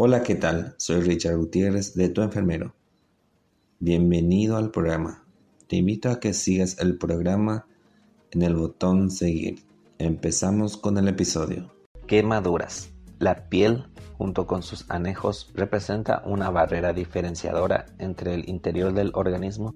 Hola, ¿qué tal? Soy Richard Gutiérrez de Tu Enfermero. Bienvenido al programa. Te invito a que sigas el programa en el botón seguir. Empezamos con el episodio. Quemaduras. La piel, junto con sus anejos, representa una barrera diferenciadora entre el interior del organismo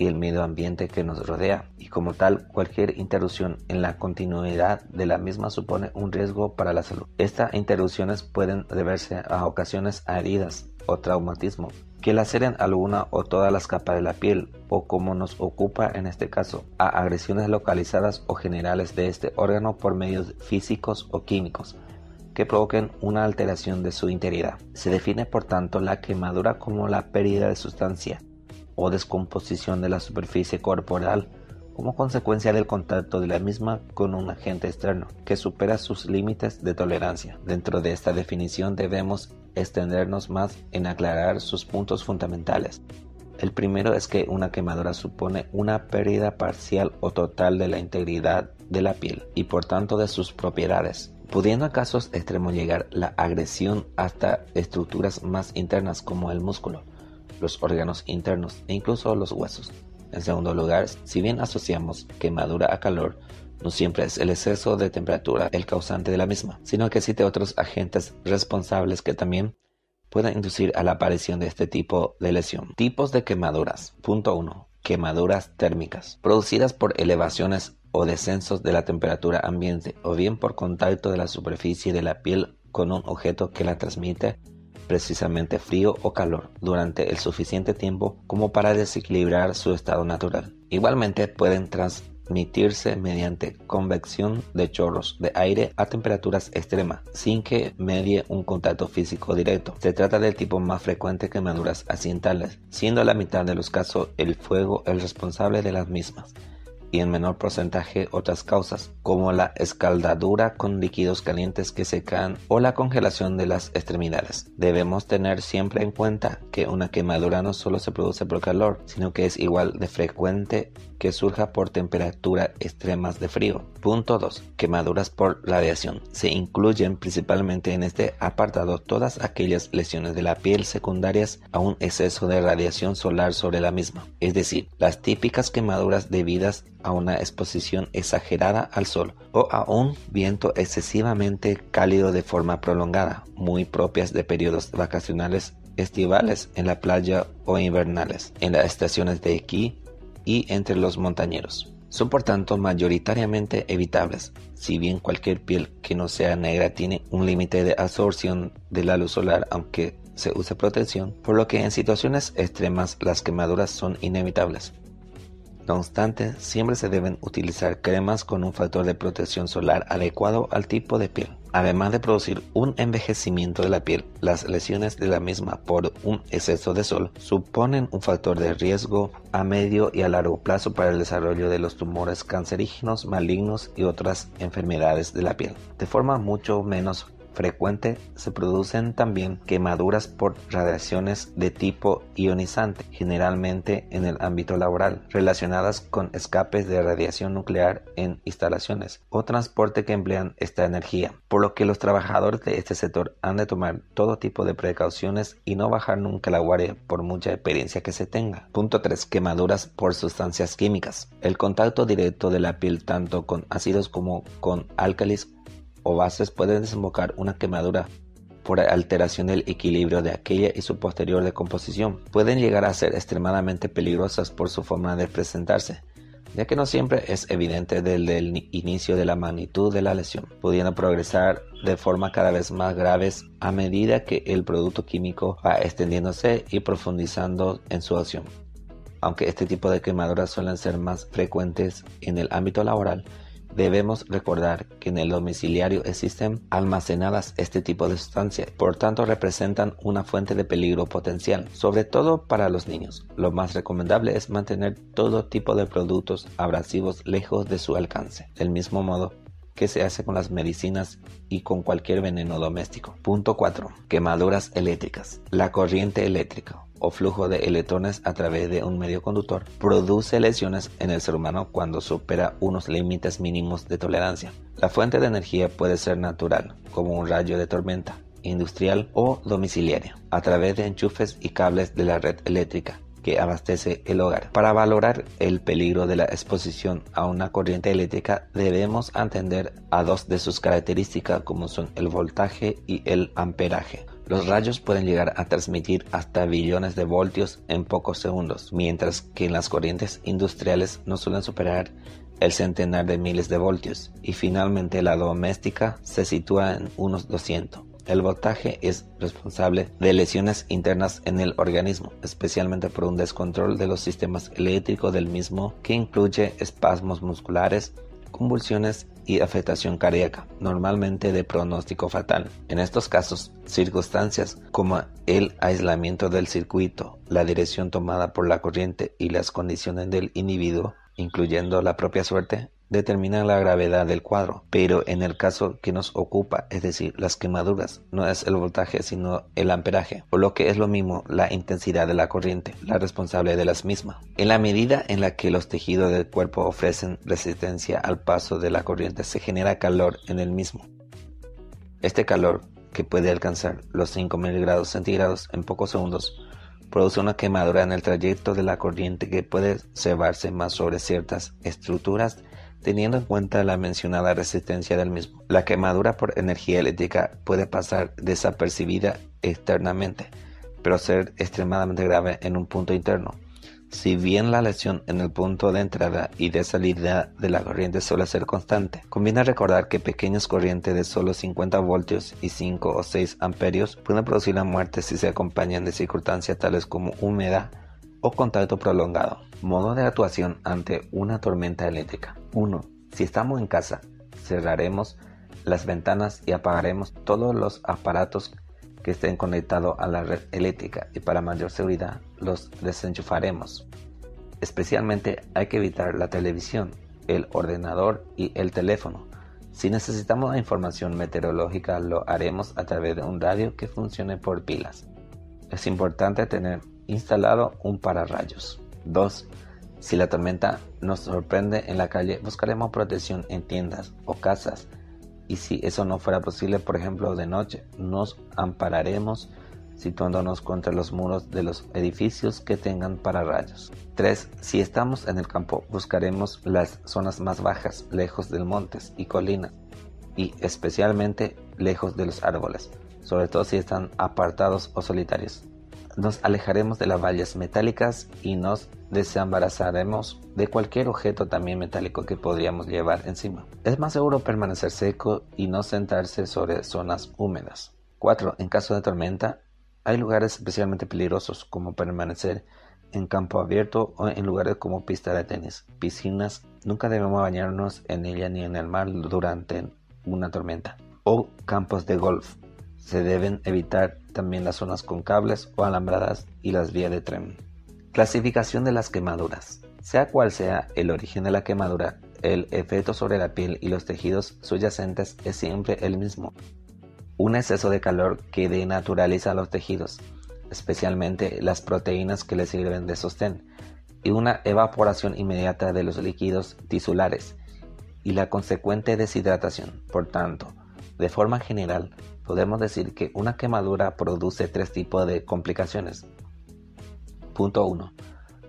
y el medio ambiente que nos rodea, y como tal, cualquier interrupción en la continuidad de la misma supone un riesgo para la salud. Estas interrupciones pueden deberse a ocasiones a heridas o traumatismo que laceren alguna o todas las capas de la piel, o como nos ocupa en este caso, a agresiones localizadas o generales de este órgano por medios físicos o químicos que provoquen una alteración de su integridad. Se define por tanto la quemadura como la pérdida de sustancia o descomposición de la superficie corporal como consecuencia del contacto de la misma con un agente externo que supera sus límites de tolerancia. Dentro de esta definición debemos extendernos más en aclarar sus puntos fundamentales. El primero es que una quemadura supone una pérdida parcial o total de la integridad de la piel y por tanto de sus propiedades, pudiendo a casos extremos llegar la agresión hasta estructuras más internas como el músculo, los órganos internos e incluso los huesos. En segundo lugar, si bien asociamos quemadura a calor, no siempre es el exceso de temperatura el causante de la misma, sino que existen otros agentes responsables que también pueden inducir a la aparición de este tipo de lesión. Tipos de quemaduras. Punto 1. Quemaduras térmicas, producidas por elevaciones o descensos de la temperatura ambiente o bien por contacto de la superficie de la piel con un objeto que la transmite precisamente frío o calor durante el suficiente tiempo como para desequilibrar su estado natural. Igualmente pueden transmitirse mediante convección de chorros de aire a temperaturas extremas sin que medie un contacto físico directo. Se trata del tipo más frecuente de quemaduras accidentales, siendo la mitad de los casos el fuego el responsable de las mismas y en menor porcentaje otras causas, como la escaldadura con líquidos calientes que se caen o la congelación de las extremidades. Debemos tener siempre en cuenta que una quemadura no solo se produce por calor, sino que es igual de frecuente que surja por temperatura extremas de frío. Punto 2. Quemaduras por radiación. Se incluyen principalmente en este apartado todas aquellas lesiones de la piel secundarias a un exceso de radiación solar sobre la misma, es decir, las típicas quemaduras debidas a una exposición exagerada al sol o a un viento excesivamente cálido de forma prolongada, muy propias de periodos vacacionales estivales en la playa o invernales, en las estaciones de esquí y entre los montañeros. Son por tanto mayoritariamente evitables, si bien cualquier piel que no sea negra tiene un límite de absorción de la luz solar aunque se use protección, por lo que en situaciones extremas las quemaduras son inevitables. No obstante, siempre se deben utilizar cremas con un factor de protección solar adecuado al tipo de piel. Además de producir un envejecimiento de la piel, las lesiones de la misma por un exceso de sol suponen un factor de riesgo a medio y a largo plazo para el desarrollo de los tumores cancerígenos, malignos y otras enfermedades de la piel, de forma mucho menos frecuente se producen también quemaduras por radiaciones de tipo ionizante, generalmente en el ámbito laboral, relacionadas con escapes de radiación nuclear en instalaciones o transporte que emplean esta energía, por lo que los trabajadores de este sector han de tomar todo tipo de precauciones y no bajar nunca la guardia por mucha experiencia que se tenga. Punto 3. Quemaduras por sustancias químicas. El contacto directo de la piel tanto con ácidos como con álcalis o bases pueden desembocar una quemadura por alteración del equilibrio de aquella y su posterior decomposición. Pueden llegar a ser extremadamente peligrosas por su forma de presentarse, ya que no siempre es evidente desde el inicio de la magnitud de la lesión, pudiendo progresar de forma cada vez más graves a medida que el producto químico va extendiéndose y profundizando en su acción. Aunque este tipo de quemaduras suelen ser más frecuentes en el ámbito laboral, Debemos recordar que en el domiciliario existen almacenadas este tipo de sustancias, por tanto representan una fuente de peligro potencial, sobre todo para los niños. Lo más recomendable es mantener todo tipo de productos abrasivos lejos de su alcance. Del mismo modo, que se hace con las medicinas y con cualquier veneno doméstico. Punto 4. Quemaduras eléctricas. La corriente eléctrica o flujo de electrones a través de un medio conductor produce lesiones en el ser humano cuando supera unos límites mínimos de tolerancia. La fuente de energía puede ser natural, como un rayo de tormenta, industrial o domiciliaria, a través de enchufes y cables de la red eléctrica que abastece el hogar. Para valorar el peligro de la exposición a una corriente eléctrica debemos atender a dos de sus características como son el voltaje y el amperaje. Los rayos pueden llegar a transmitir hasta billones de voltios en pocos segundos, mientras que en las corrientes industriales no suelen superar el centenar de miles de voltios y finalmente la doméstica se sitúa en unos 200. El voltaje es responsable de lesiones internas en el organismo, especialmente por un descontrol de los sistemas eléctricos del mismo que incluye espasmos musculares, convulsiones y afectación cardíaca, normalmente de pronóstico fatal. En estos casos, circunstancias como el aislamiento del circuito, la dirección tomada por la corriente y las condiciones del individuo, incluyendo la propia suerte, determinan la gravedad del cuadro, pero en el caso que nos ocupa, es decir, las quemaduras, no es el voltaje sino el amperaje, o lo que es lo mismo, la intensidad de la corriente, la responsable de las mismas. En la medida en la que los tejidos del cuerpo ofrecen resistencia al paso de la corriente, se genera calor en el mismo. Este calor, que puede alcanzar los 5000 grados centígrados en pocos segundos, produce una quemadura en el trayecto de la corriente que puede cebarse más sobre ciertas estructuras teniendo en cuenta la mencionada resistencia del mismo. La quemadura por energía eléctrica puede pasar desapercibida externamente, pero ser extremadamente grave en un punto interno. Si bien la lesión en el punto de entrada y de salida de la corriente suele ser constante, conviene recordar que pequeñas corrientes de solo 50 voltios y 5 o 6 amperios pueden producir la muerte si se acompañan de circunstancias tales como humedad o contacto prolongado. Modo de actuación ante una tormenta eléctrica. 1. Si estamos en casa, cerraremos las ventanas y apagaremos todos los aparatos que estén conectados a la red eléctrica y para mayor seguridad los desenchufaremos. Especialmente hay que evitar la televisión, el ordenador y el teléfono. Si necesitamos información meteorológica lo haremos a través de un radio que funcione por pilas. Es importante tener instalado un pararrayos. 2. Si la tormenta nos sorprende en la calle, buscaremos protección en tiendas o casas. Y si eso no fuera posible, por ejemplo, de noche, nos ampararemos situándonos contra los muros de los edificios que tengan pararrayos. 3. Si estamos en el campo, buscaremos las zonas más bajas, lejos de montes y colinas, y especialmente lejos de los árboles, sobre todo si están apartados o solitarios nos alejaremos de las vallas metálicas y nos desembarazaremos de cualquier objeto también metálico que podríamos llevar encima. Es más seguro permanecer seco y no sentarse sobre zonas húmedas. 4. En caso de tormenta, hay lugares especialmente peligrosos como permanecer en campo abierto o en lugares como pista de tenis, piscinas. Nunca debemos bañarnos en ella ni en el mar durante una tormenta. O campos de golf se deben evitar también las zonas con cables o alambradas y las vías de tren. Clasificación de las quemaduras. Sea cual sea el origen de la quemadura, el efecto sobre la piel y los tejidos subyacentes es siempre el mismo. Un exceso de calor que denaturaliza los tejidos, especialmente las proteínas que le sirven de sostén, y una evaporación inmediata de los líquidos tisulares y la consecuente deshidratación. Por tanto, de forma general, podemos decir que una quemadura produce tres tipos de complicaciones. Punto 1.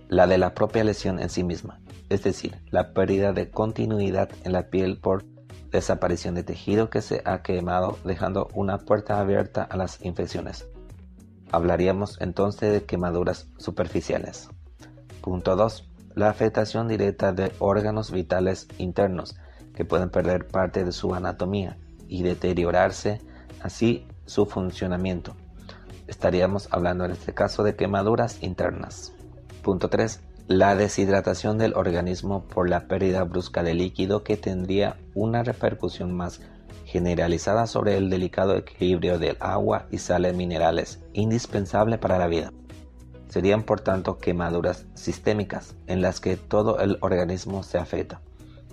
La de la propia lesión en sí misma, es decir, la pérdida de continuidad en la piel por desaparición de tejido que se ha quemado dejando una puerta abierta a las infecciones. Hablaríamos entonces de quemaduras superficiales. Punto 2. La afectación directa de órganos vitales internos que pueden perder parte de su anatomía y deteriorarse así su funcionamiento. Estaríamos hablando en este caso de quemaduras internas. Punto 3. La deshidratación del organismo por la pérdida brusca de líquido que tendría una repercusión más generalizada sobre el delicado equilibrio del agua y sales minerales, indispensable para la vida. Serían por tanto quemaduras sistémicas en las que todo el organismo se afecta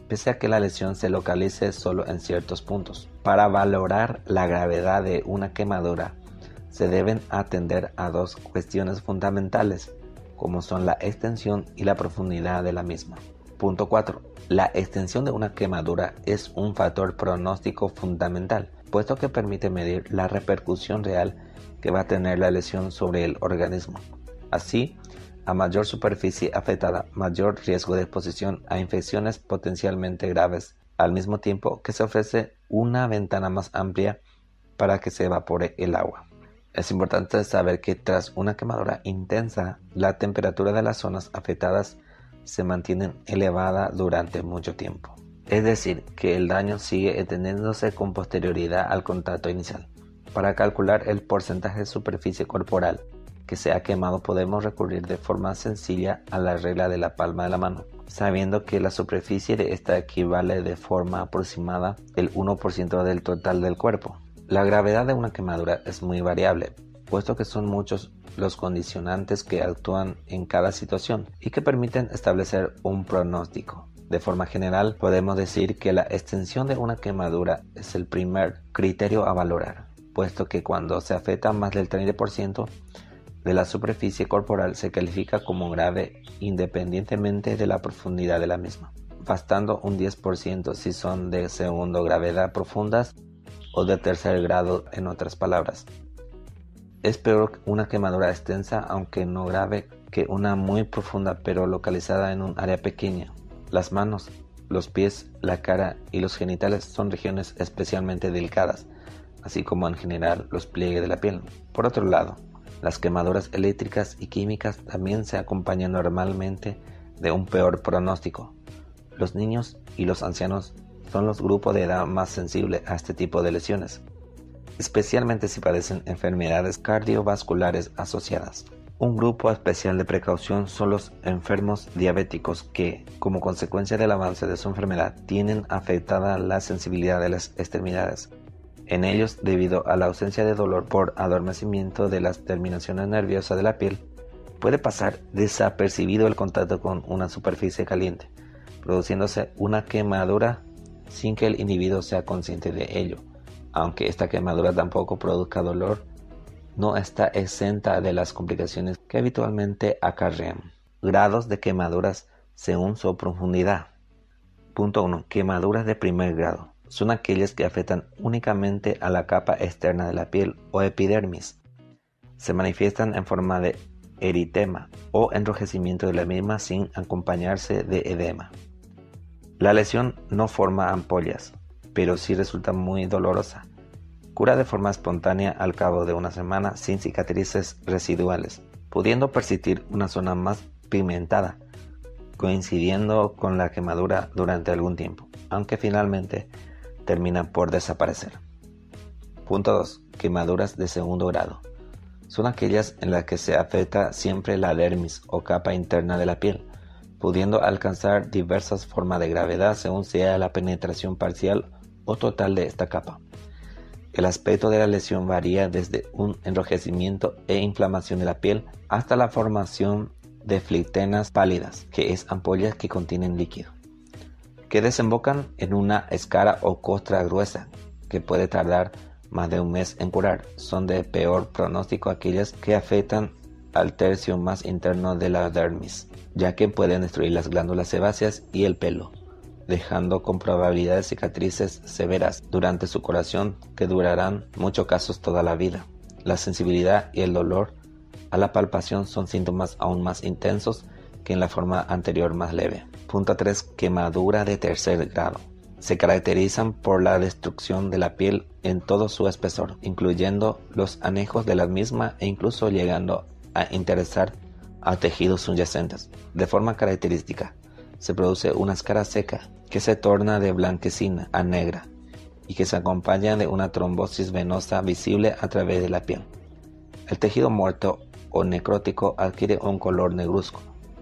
pese a que la lesión se localice solo en ciertos puntos. Para valorar la gravedad de una quemadura, se deben atender a dos cuestiones fundamentales, como son la extensión y la profundidad de la misma. Punto 4. La extensión de una quemadura es un factor pronóstico fundamental, puesto que permite medir la repercusión real que va a tener la lesión sobre el organismo. Así, a mayor superficie afectada, mayor riesgo de exposición a infecciones potencialmente graves, al mismo tiempo que se ofrece una ventana más amplia para que se evapore el agua. Es importante saber que tras una quemadura intensa, la temperatura de las zonas afectadas se mantiene elevada durante mucho tiempo. Es decir, que el daño sigue extendiéndose con posterioridad al contacto inicial. Para calcular el porcentaje de superficie corporal que se ha quemado podemos recurrir de forma sencilla a la regla de la palma de la mano, sabiendo que la superficie de esta equivale de forma aproximada el 1% del total del cuerpo. La gravedad de una quemadura es muy variable, puesto que son muchos los condicionantes que actúan en cada situación y que permiten establecer un pronóstico. De forma general, podemos decir que la extensión de una quemadura es el primer criterio a valorar, puesto que cuando se afecta más del 30% de la superficie corporal se califica como grave independientemente de la profundidad de la misma, bastando un 10% si son de segundo gravedad profundas o de tercer grado en otras palabras. Es peor una quemadura extensa, aunque no grave, que una muy profunda pero localizada en un área pequeña. Las manos, los pies, la cara y los genitales son regiones especialmente delicadas, así como en general los pliegues de la piel. Por otro lado, las quemaduras eléctricas y químicas también se acompañan normalmente de un peor pronóstico. Los niños y los ancianos son los grupos de edad más sensibles a este tipo de lesiones, especialmente si padecen enfermedades cardiovasculares asociadas. Un grupo especial de precaución son los enfermos diabéticos que, como consecuencia del avance de su enfermedad, tienen afectada la sensibilidad de las extremidades. En ellos, debido a la ausencia de dolor por adormecimiento de las terminaciones nerviosas de la piel, puede pasar desapercibido el contacto con una superficie caliente, produciéndose una quemadura sin que el individuo sea consciente de ello. Aunque esta quemadura tampoco produzca dolor, no está exenta de las complicaciones que habitualmente acarrean. Grados de quemaduras según su profundidad. Punto 1. Quemaduras de primer grado. Son aquellas que afectan únicamente a la capa externa de la piel o epidermis. Se manifiestan en forma de eritema o enrojecimiento de la misma sin acompañarse de edema. La lesión no forma ampollas, pero sí resulta muy dolorosa. Cura de forma espontánea al cabo de una semana sin cicatrices residuales, pudiendo persistir una zona más pigmentada, coincidiendo con la quemadura durante algún tiempo, aunque finalmente termina por desaparecer. Punto 2. Quemaduras de segundo grado. Son aquellas en las que se afecta siempre la dermis o capa interna de la piel, pudiendo alcanzar diversas formas de gravedad según sea la penetración parcial o total de esta capa. El aspecto de la lesión varía desde un enrojecimiento e inflamación de la piel hasta la formación de flictenas pálidas, que es ampollas que contienen líquido, que desembocan en una escara o costra gruesa, que puede tardar más de un mes en curar. Son de peor pronóstico aquellas que afectan al tercio más interno de la dermis, ya que pueden destruir las glándulas sebáceas y el pelo, dejando con probabilidad cicatrices severas durante su curación que durarán muchos casos toda la vida. La sensibilidad y el dolor a la palpación son síntomas aún más intensos que en la forma anterior más leve. Punto 3. Quemadura de tercer grado. Se caracterizan por la destrucción de la piel en todo su espesor, incluyendo los anejos de la misma e incluso llegando a interesar a tejidos subyacentes. De forma característica, se produce una escara seca que se torna de blanquecina a negra y que se acompaña de una trombosis venosa visible a través de la piel. El tejido muerto o necrótico adquiere un color negruzco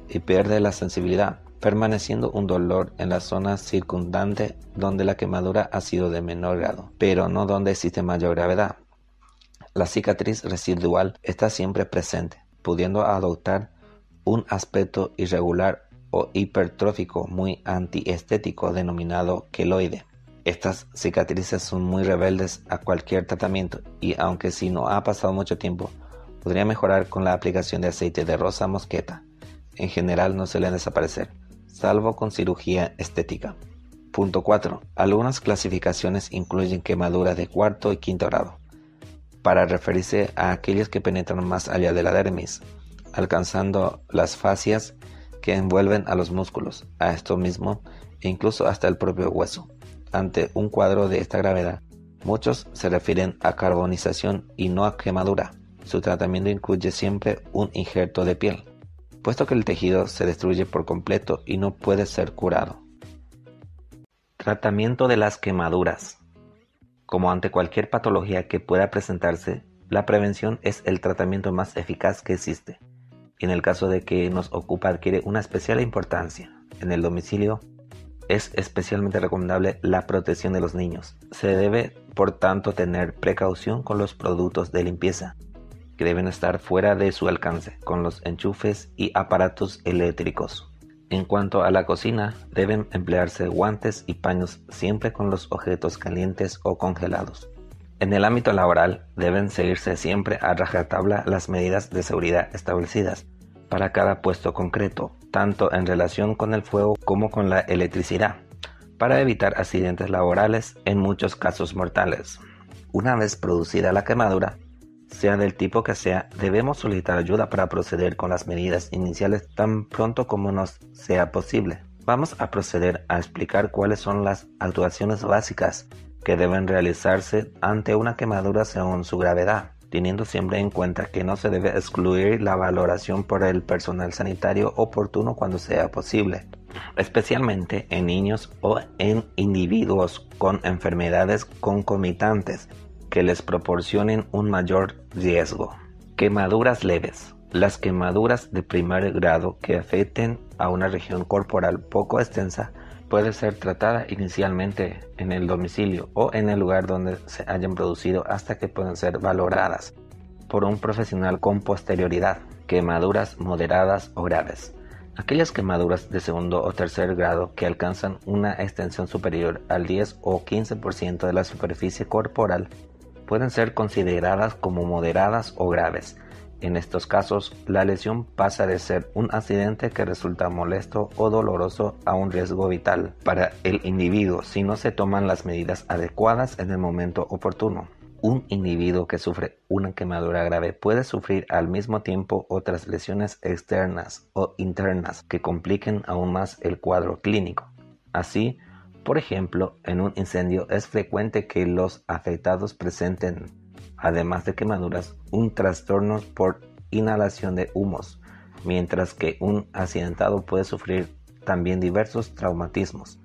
y pierde la sensibilidad, permaneciendo un dolor en la zona circundante donde la quemadura ha sido de menor grado, pero no donde existe mayor gravedad. La cicatriz residual está siempre presente, pudiendo adoptar un aspecto irregular o hipertrófico muy antiestético denominado queloide. Estas cicatrices son muy rebeldes a cualquier tratamiento y aunque si no ha pasado mucho tiempo, podría mejorar con la aplicación de aceite de rosa mosqueta. En general no suelen desaparecer, salvo con cirugía estética. Punto 4. Algunas clasificaciones incluyen quemaduras de cuarto y quinto grado, para referirse a aquellas que penetran más allá de la dermis, alcanzando las fascias que envuelven a los músculos, a esto mismo e incluso hasta el propio hueso. Ante un cuadro de esta gravedad, muchos se refieren a carbonización y no a quemadura. Su tratamiento incluye siempre un injerto de piel, puesto que el tejido se destruye por completo y no puede ser curado. Tratamiento de las quemaduras. Como ante cualquier patología que pueda presentarse, la prevención es el tratamiento más eficaz que existe. En el caso de que nos ocupa adquiere una especial importancia. En el domicilio es especialmente recomendable la protección de los niños. Se debe, por tanto, tener precaución con los productos de limpieza, que deben estar fuera de su alcance, con los enchufes y aparatos eléctricos. En cuanto a la cocina, deben emplearse guantes y paños siempre con los objetos calientes o congelados. En el ámbito laboral, deben seguirse siempre a rajatabla las medidas de seguridad establecidas para cada puesto concreto, tanto en relación con el fuego como con la electricidad, para evitar accidentes laborales en muchos casos mortales. Una vez producida la quemadura, sea del tipo que sea, debemos solicitar ayuda para proceder con las medidas iniciales tan pronto como nos sea posible. Vamos a proceder a explicar cuáles son las actuaciones básicas que deben realizarse ante una quemadura según su gravedad teniendo siempre en cuenta que no se debe excluir la valoración por el personal sanitario oportuno cuando sea posible, especialmente en niños o en individuos con enfermedades concomitantes que les proporcionen un mayor riesgo. Quemaduras leves. Las quemaduras de primer grado que afecten a una región corporal poco extensa puede ser tratada inicialmente en el domicilio o en el lugar donde se hayan producido hasta que puedan ser valoradas por un profesional con posterioridad. Quemaduras moderadas o graves. Aquellas quemaduras de segundo o tercer grado que alcanzan una extensión superior al 10 o 15% de la superficie corporal pueden ser consideradas como moderadas o graves en estos casos, la lesión pasa de ser un accidente que resulta molesto o doloroso a un riesgo vital para el individuo si no se toman las medidas adecuadas en el momento oportuno. Un individuo que sufre una quemadura grave puede sufrir al mismo tiempo otras lesiones externas o internas que compliquen aún más el cuadro clínico. Así, por ejemplo, en un incendio es frecuente que los afectados presenten además de quemaduras, un trastorno por inhalación de humos, mientras que un accidentado puede sufrir también diversos traumatismos.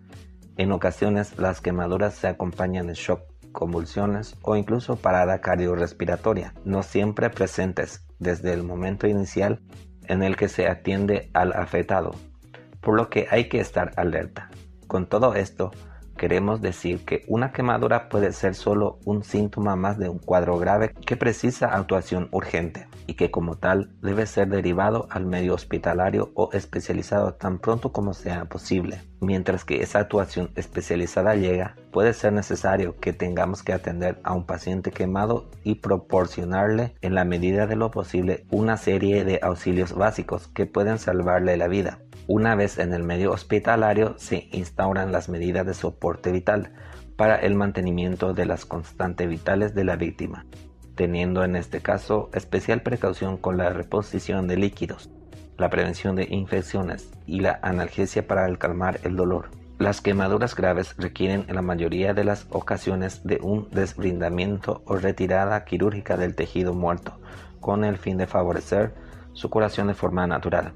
En ocasiones las quemaduras se acompañan de shock, convulsiones o incluso parada cardiorrespiratoria, no siempre presentes desde el momento inicial en el que se atiende al afectado, por lo que hay que estar alerta. Con todo esto, queremos decir que una quemadura puede ser solo un síntoma más de un cuadro grave que precisa actuación urgente y que como tal debe ser derivado al medio hospitalario o especializado tan pronto como sea posible. Mientras que esa actuación especializada llega, puede ser necesario que tengamos que atender a un paciente quemado y proporcionarle en la medida de lo posible una serie de auxilios básicos que pueden salvarle la vida. Una vez en el medio hospitalario se instauran las medidas de soporte vital para el mantenimiento de las constantes vitales de la víctima, teniendo en este caso especial precaución con la reposición de líquidos, la prevención de infecciones y la analgesia para calmar el dolor. Las quemaduras graves requieren en la mayoría de las ocasiones de un desbrindamiento o retirada quirúrgica del tejido muerto, con el fin de favorecer su curación de forma natural.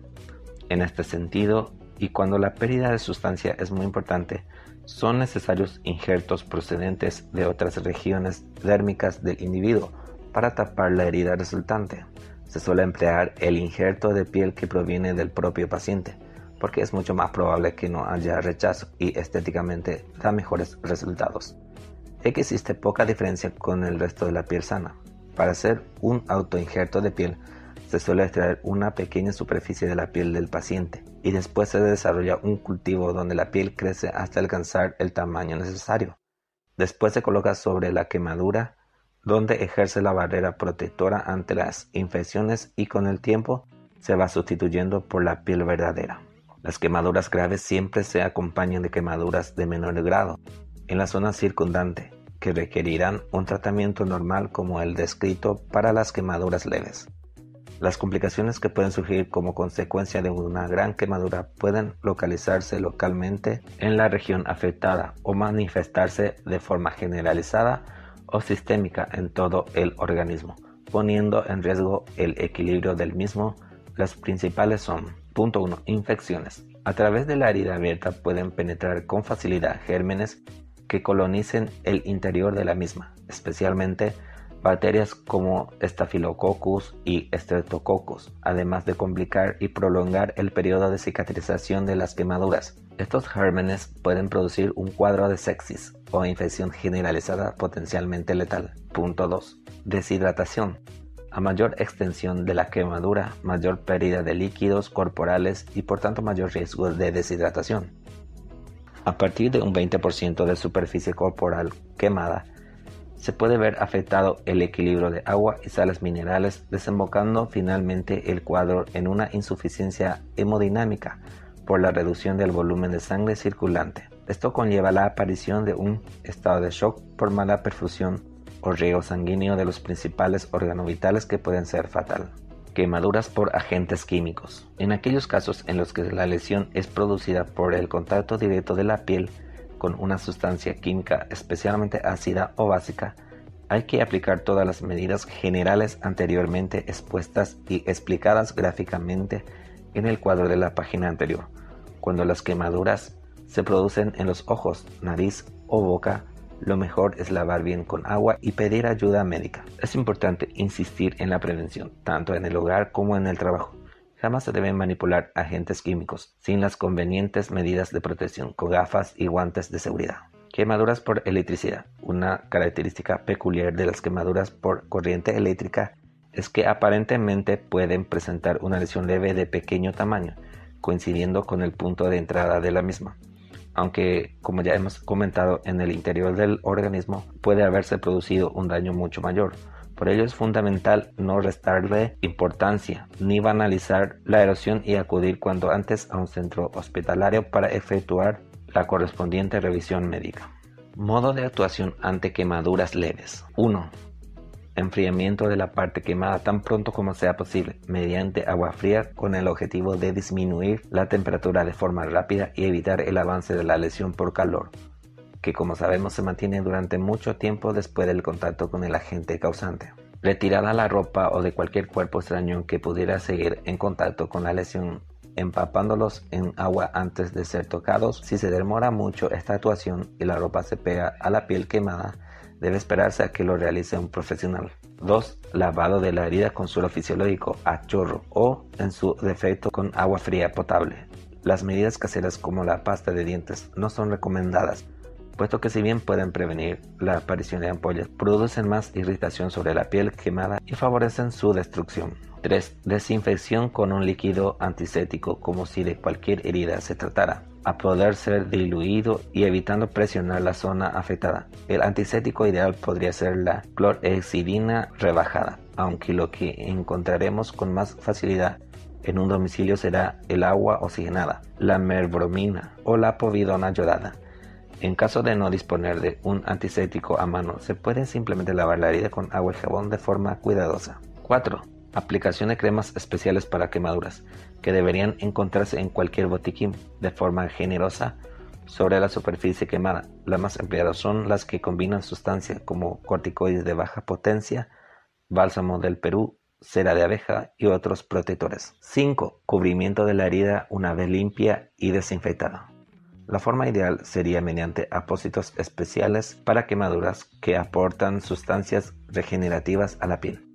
En este sentido, y cuando la pérdida de sustancia es muy importante, son necesarios injertos procedentes de otras regiones dérmicas del individuo para tapar la herida resultante. Se suele emplear el injerto de piel que proviene del propio paciente, porque es mucho más probable que no haya rechazo y estéticamente da mejores resultados. Es que existe poca diferencia con el resto de la piel sana. Para hacer un autoinjerto de piel se suele extraer una pequeña superficie de la piel del paciente y después se desarrolla un cultivo donde la piel crece hasta alcanzar el tamaño necesario. Después se coloca sobre la quemadura donde ejerce la barrera protectora ante las infecciones y con el tiempo se va sustituyendo por la piel verdadera. Las quemaduras graves siempre se acompañan de quemaduras de menor grado en la zona circundante, que requerirán un tratamiento normal como el descrito para las quemaduras leves. Las complicaciones que pueden surgir como consecuencia de una gran quemadura pueden localizarse localmente en la región afectada o manifestarse de forma generalizada o sistémica en todo el organismo, poniendo en riesgo el equilibrio del mismo. Las principales son, punto 1, infecciones. A través de la herida abierta pueden penetrar con facilidad gérmenes que colonicen el interior de la misma, especialmente bacterias como Staphylococcus y Streptococcus, además de complicar y prolongar el periodo de cicatrización de las quemaduras. Estos gérmenes pueden producir un cuadro de sepsis o infección generalizada potencialmente letal. Punto 2. Deshidratación. A mayor extensión de la quemadura, mayor pérdida de líquidos corporales y por tanto mayor riesgo de deshidratación. A partir de un 20% de superficie corporal quemada, se puede ver afectado el equilibrio de agua y sales minerales, desembocando finalmente el cuadro en una insuficiencia hemodinámica por la reducción del volumen de sangre circulante. Esto conlleva la aparición de un estado de shock por mala perfusión o riego sanguíneo de los principales órganos vitales que pueden ser fatal. Quemaduras por agentes químicos. En aquellos casos en los que la lesión es producida por el contacto directo de la piel con una sustancia química especialmente ácida o básica, hay que aplicar todas las medidas generales anteriormente expuestas y explicadas gráficamente en el cuadro de la página anterior. Cuando las quemaduras se producen en los ojos, nariz o boca, lo mejor es lavar bien con agua y pedir ayuda médica. Es importante insistir en la prevención, tanto en el hogar como en el trabajo. Se deben manipular agentes químicos sin las convenientes medidas de protección con gafas y guantes de seguridad. Quemaduras por electricidad. Una característica peculiar de las quemaduras por corriente eléctrica es que aparentemente pueden presentar una lesión leve de pequeño tamaño, coincidiendo con el punto de entrada de la misma. Aunque, como ya hemos comentado, en el interior del organismo puede haberse producido un daño mucho mayor, por ello es fundamental no restarle importancia ni banalizar la erosión y acudir cuanto antes a un centro hospitalario para efectuar la correspondiente revisión médica. Modo de actuación ante quemaduras leves. 1. Enfriamiento de la parte quemada tan pronto como sea posible mediante agua fría con el objetivo de disminuir la temperatura de forma rápida y evitar el avance de la lesión por calor que como sabemos se mantiene durante mucho tiempo después del contacto con el agente causante. Retirada la ropa o de cualquier cuerpo extraño que pudiera seguir en contacto con la lesión, empapándolos en agua antes de ser tocados. Si se demora mucho esta actuación y la ropa se pega a la piel quemada, debe esperarse a que lo realice un profesional. 2. Lavado de la herida con suelo fisiológico a chorro o, en su defecto, con agua fría potable. Las medidas caseras como la pasta de dientes no son recomendadas puesto que si bien pueden prevenir la aparición de ampollas, producen más irritación sobre la piel quemada y favorecen su destrucción. 3. Desinfección con un líquido antiséptico como si de cualquier herida se tratara, a poder ser diluido y evitando presionar la zona afectada. El antiséptico ideal podría ser la clorhexidina rebajada, aunque lo que encontraremos con más facilidad en un domicilio será el agua oxigenada, la merbromina o la povidona yodada. En caso de no disponer de un antiséptico a mano, se puede simplemente lavar la herida con agua y jabón de forma cuidadosa. 4. Aplicación de cremas especiales para quemaduras, que deberían encontrarse en cualquier botiquín de forma generosa sobre la superficie quemada. Las más empleadas son las que combinan sustancias como corticoides de baja potencia, bálsamo del Perú, cera de abeja y otros protectores. 5. Cubrimiento de la herida una vez limpia y desinfectada. La forma ideal sería mediante apósitos especiales para quemaduras que aportan sustancias regenerativas a la piel.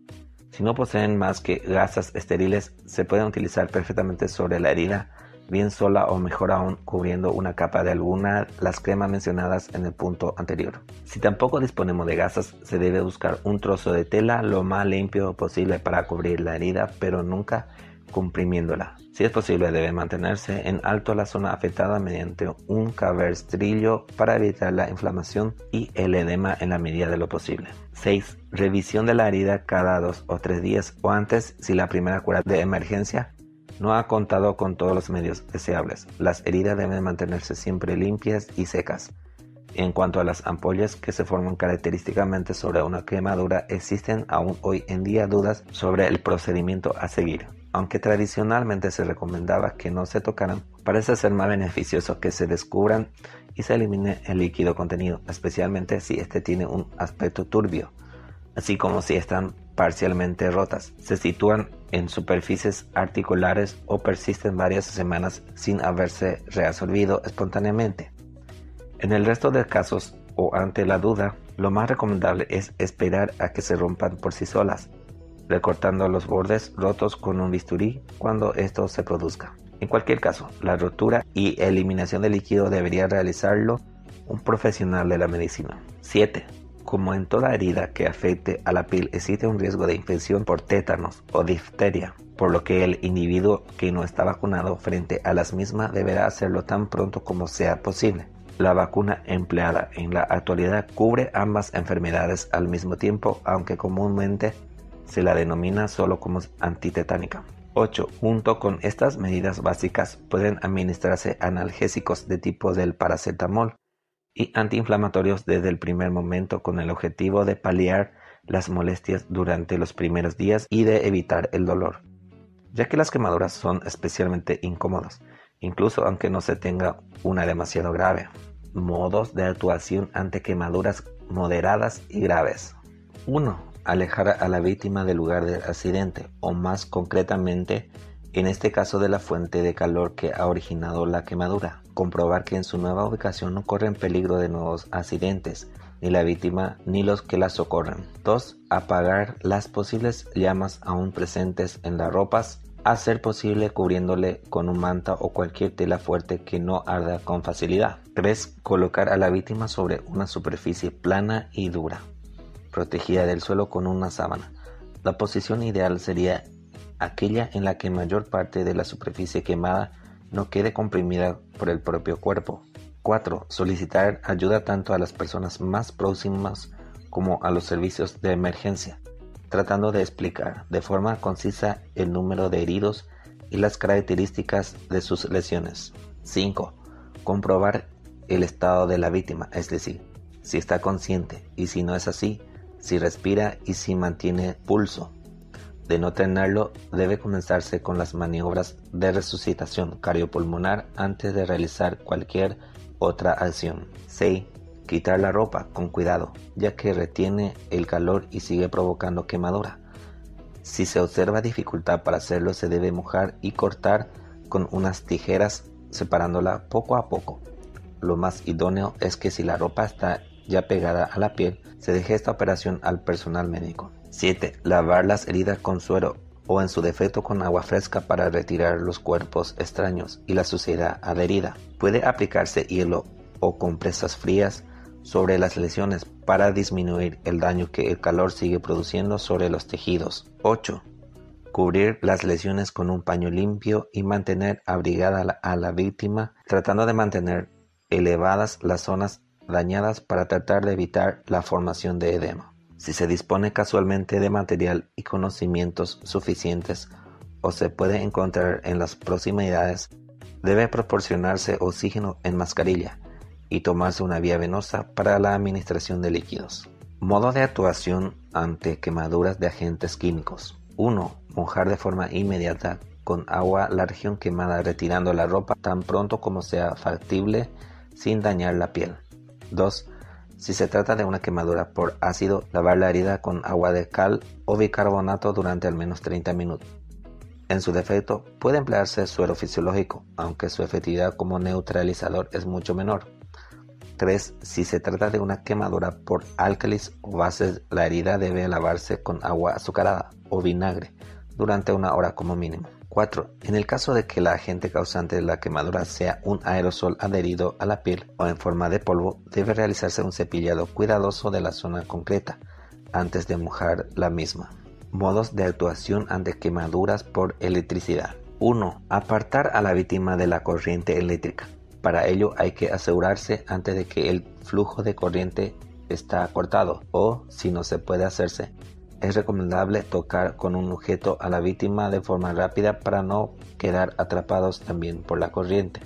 Si no poseen más que gasas estériles, se pueden utilizar perfectamente sobre la herida, bien sola o mejor aún cubriendo una capa de alguna las cremas mencionadas en el punto anterior. Si tampoco disponemos de gasas, se debe buscar un trozo de tela lo más limpio posible para cubrir la herida, pero nunca comprimiéndola. Si es posible, debe mantenerse en alto la zona afectada mediante un cabestrillo para evitar la inflamación y el edema en la medida de lo posible. 6. Revisión de la herida cada dos o tres días o antes si la primera cura de emergencia no ha contado con todos los medios deseables. Las heridas deben mantenerse siempre limpias y secas. En cuanto a las ampollas que se forman característicamente sobre una quemadura, existen aún hoy en día dudas sobre el procedimiento a seguir. Aunque tradicionalmente se recomendaba que no se tocaran, parece ser más beneficioso que se descubran y se elimine el líquido contenido, especialmente si este tiene un aspecto turbio, así como si están parcialmente rotas, se sitúan en superficies articulares o persisten varias semanas sin haberse reabsorbido espontáneamente. En el resto de casos o ante la duda, lo más recomendable es esperar a que se rompan por sí solas, recortando los bordes rotos con un bisturí cuando esto se produzca. En cualquier caso, la rotura y eliminación de líquido debería realizarlo un profesional de la medicina. 7. Como en toda herida que afecte a la piel existe un riesgo de infección por tétanos o difteria, por lo que el individuo que no está vacunado frente a las mismas deberá hacerlo tan pronto como sea posible. La vacuna empleada en la actualidad cubre ambas enfermedades al mismo tiempo, aunque comúnmente se la denomina solo como antitetánica. 8. Junto con estas medidas básicas pueden administrarse analgésicos de tipo del paracetamol y antiinflamatorios desde el primer momento con el objetivo de paliar las molestias durante los primeros días y de evitar el dolor, ya que las quemaduras son especialmente incómodas, incluso aunque no se tenga una demasiado grave modos de actuación ante quemaduras moderadas y graves. 1. Alejar a la víctima del lugar del accidente o más concretamente en este caso de la fuente de calor que ha originado la quemadura. Comprobar que en su nueva ubicación no corren peligro de nuevos accidentes, ni la víctima ni los que la socorren. 2. Apagar las posibles llamas aún presentes en las ropas a ser posible cubriéndole con un manta o cualquier tela fuerte que no arda con facilidad. 3. Colocar a la víctima sobre una superficie plana y dura, protegida del suelo con una sábana. La posición ideal sería aquella en la que mayor parte de la superficie quemada no quede comprimida por el propio cuerpo. 4. Solicitar ayuda tanto a las personas más próximas como a los servicios de emergencia tratando de explicar de forma concisa el número de heridos y las características de sus lesiones. 5. Comprobar el estado de la víctima, es decir, si está consciente y si no es así, si respira y si mantiene pulso. De no tenerlo, debe comenzarse con las maniobras de resucitación cardiopulmonar antes de realizar cualquier otra acción. 6. Quitar la ropa con cuidado, ya que retiene el calor y sigue provocando quemadura. Si se observa dificultad para hacerlo, se debe mojar y cortar con unas tijeras separándola poco a poco. Lo más idóneo es que si la ropa está ya pegada a la piel, se deje esta operación al personal médico. 7. Lavar las heridas con suero o en su defecto con agua fresca para retirar los cuerpos extraños y la suciedad adherida. Puede aplicarse hielo o compresas frías sobre las lesiones para disminuir el daño que el calor sigue produciendo sobre los tejidos. 8. Cubrir las lesiones con un paño limpio y mantener abrigada a la víctima, tratando de mantener elevadas las zonas dañadas para tratar de evitar la formación de edema. Si se dispone casualmente de material y conocimientos suficientes o se puede encontrar en las proximidades, debe proporcionarse oxígeno en mascarilla y tomarse una vía venosa para la administración de líquidos. Modo de actuación ante quemaduras de agentes químicos. 1. Mojar de forma inmediata con agua la región quemada retirando la ropa tan pronto como sea factible sin dañar la piel. 2. Si se trata de una quemadura por ácido, lavar la herida con agua de cal o bicarbonato durante al menos 30 minutos. En su defecto, puede emplearse suero fisiológico, aunque su efectividad como neutralizador es mucho menor. 3. Si se trata de una quemadura por álcalis o bases, la herida debe lavarse con agua azucarada o vinagre durante una hora como mínimo. 4. En el caso de que la agente causante de la quemadura sea un aerosol adherido a la piel o en forma de polvo, debe realizarse un cepillado cuidadoso de la zona concreta antes de mojar la misma. Modos de actuación ante quemaduras por electricidad. 1. Apartar a la víctima de la corriente eléctrica. Para ello hay que asegurarse antes de que el flujo de corriente está cortado o, si no se puede hacerse, es recomendable tocar con un objeto a la víctima de forma rápida para no quedar atrapados también por la corriente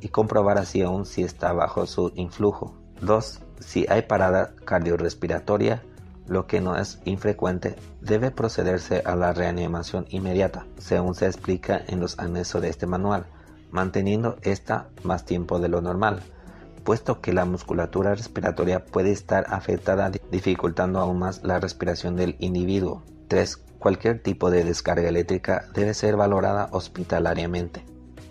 y comprobar así aún si está bajo su influjo. 2. Si hay parada cardiorrespiratoria, lo que no es infrecuente, debe procederse a la reanimación inmediata, según se explica en los anexos de este manual, manteniendo esta más tiempo de lo normal, puesto que la musculatura respiratoria puede estar afectada dificultando aún más la respiración del individuo. 3. Cualquier tipo de descarga eléctrica debe ser valorada hospitalariamente,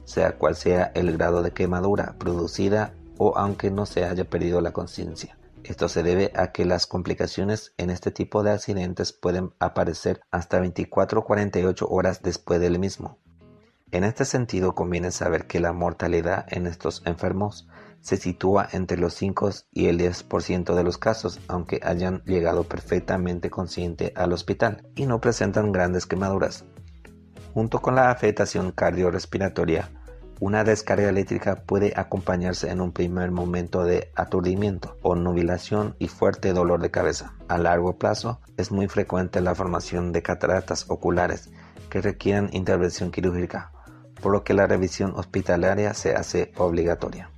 sea cual sea el grado de quemadura producida o aunque no se haya perdido la conciencia. Esto se debe a que las complicaciones en este tipo de accidentes pueden aparecer hasta 24 o 48 horas después del mismo. En este sentido conviene saber que la mortalidad en estos enfermos se sitúa entre los 5 y el 10% de los casos, aunque hayan llegado perfectamente consciente al hospital y no presentan grandes quemaduras. Junto con la afectación cardiorrespiratoria, una descarga eléctrica puede acompañarse en un primer momento de aturdimiento o nubilación y fuerte dolor de cabeza. A largo plazo es muy frecuente la formación de cataratas oculares que requieren intervención quirúrgica, por lo que la revisión hospitalaria se hace obligatoria.